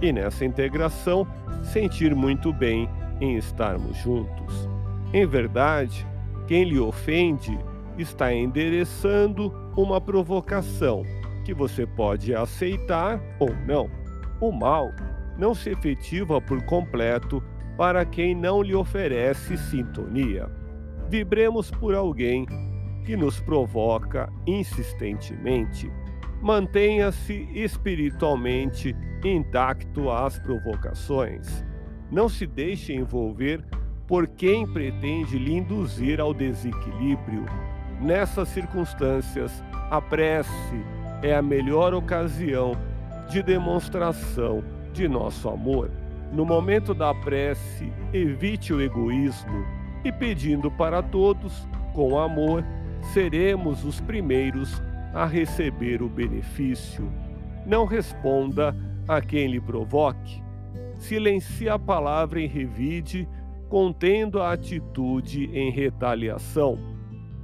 e nessa integração sentir muito bem em estarmos juntos. Em verdade, quem lhe ofende está endereçando uma provocação que você pode aceitar ou não. O mal não se efetiva por completo para quem não lhe oferece sintonia. Vibremos por alguém que nos provoca insistentemente. Mantenha-se espiritualmente intacto às provocações. Não se deixe envolver por quem pretende lhe induzir ao desequilíbrio. Nessas circunstâncias, a prece é a melhor ocasião de demonstração de nosso amor. No momento da prece, evite o egoísmo e, pedindo para todos, com amor, seremos os primeiros a receber o benefício. Não responda a quem lhe provoque. Silencie a palavra em revide contendo a atitude em retaliação.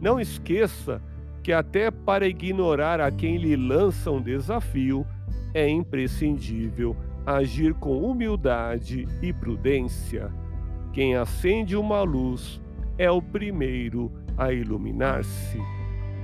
Não esqueça que, até para ignorar a quem lhe lança um desafio, é imprescindível agir com humildade e prudência. Quem acende uma luz é o primeiro a iluminar-se.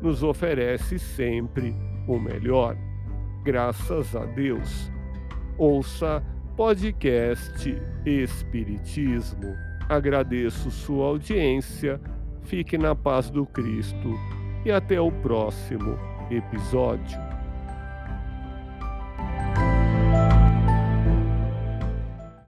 nos oferece sempre o melhor. Graças a Deus. Ouça podcast Espiritismo. Agradeço sua audiência, fique na paz do Cristo e até o próximo episódio.